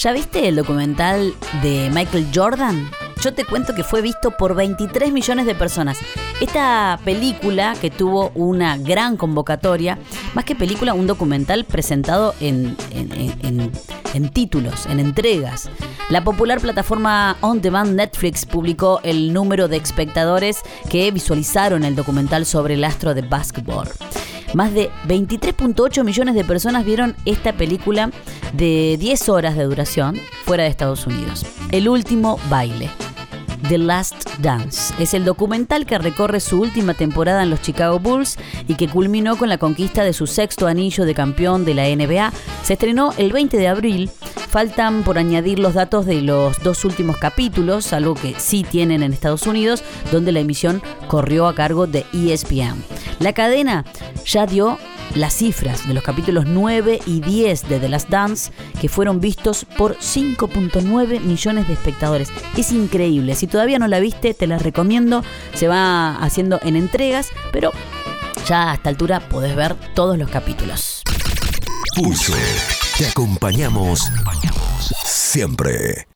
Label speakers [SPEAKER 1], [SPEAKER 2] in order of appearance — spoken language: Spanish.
[SPEAKER 1] ¿Ya viste el documental de Michael Jordan? Yo te cuento que fue visto por 23 millones de personas. Esta película que tuvo una gran convocatoria, más que película, un documental presentado en, en, títulos, en entregas. La popular plataforma On Demand Netflix publicó el número de espectadores que visualizaron el documental sobre el astro de básquetbol. Más de 23.8 millones de personas vieron esta película de 10 horas de duración fuera de Estados Unidos. El último baile. The Last Dance. Es el documental que recorre su última temporada en los Chicago Bulls y que culminó con la conquista de su sexto anillo de campeón de la NBA. Se estrenó el 20 de abril. Faltan por añadir los datos de los dos últimos capítulos, algo que sí tienen en Estados Unidos, donde la emisión corrió a cargo de ESPN. La cadena ya dio las cifras de los capítulos 9 y 10 de The Last Dance, que fueron vistos por 5.9 millones de espectadores. Es increíble. Si todavía no la viste, te la recomiendo. Se va haciendo en entregas, pero ya a esta altura podés ver todos los capítulos.
[SPEAKER 2] Pulso. Te acompañamos siempre.